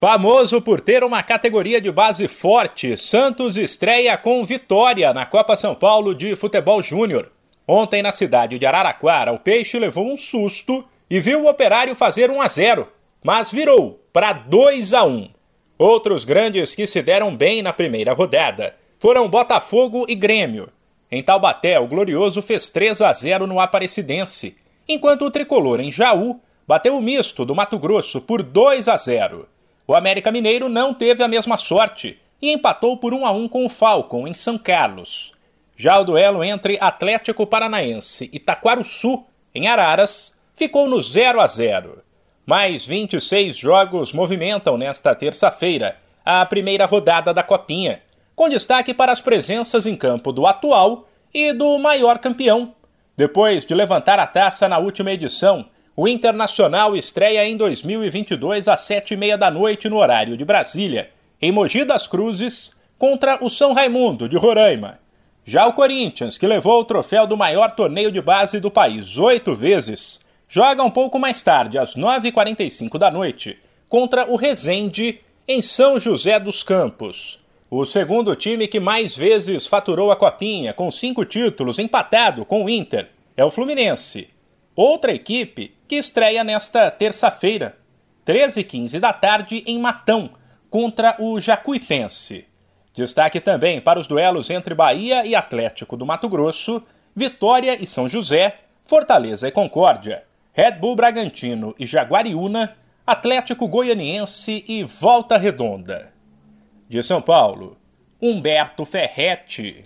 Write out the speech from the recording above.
Famoso por ter uma categoria de base forte, Santos estreia com vitória na Copa São Paulo de Futebol Júnior. Ontem, na cidade de Araraquara, o Peixe levou um susto e viu o Operário fazer 1 a 0, mas virou para 2 a 1. Outros grandes que se deram bem na primeira rodada foram Botafogo e Grêmio. Em Taubaté, o Glorioso fez 3 a 0 no Aparecidense, enquanto o tricolor em Jaú bateu o misto do Mato Grosso por 2 a 0. O América Mineiro não teve a mesma sorte e empatou por 1 a 1 com o Falcon em São Carlos. Já o duelo entre Atlético Paranaense e Taquaruçu, em Araras, ficou no 0 a 0. Mais 26 jogos movimentam nesta terça-feira a primeira rodada da Copinha, com destaque para as presenças em campo do atual e do maior campeão. Depois de levantar a taça na última edição, o Internacional estreia em 2022 às sete e meia da noite no horário de Brasília, em Mogi das Cruzes, contra o São Raimundo de Roraima. Já o Corinthians, que levou o troféu do maior torneio de base do país oito vezes, joga um pouco mais tarde, às 9h45 da noite, contra o Resende, em São José dos Campos. O segundo time que mais vezes faturou a Copinha, com cinco títulos, empatado com o Inter, é o Fluminense. Outra equipe que estreia nesta terça-feira, 13h15 da tarde, em Matão, contra o Jacuipense. Destaque também para os duelos entre Bahia e Atlético do Mato Grosso, Vitória e São José, Fortaleza e Concórdia, Red Bull Bragantino e Jaguariúna, Atlético Goianiense e Volta Redonda. De São Paulo, Humberto Ferretti.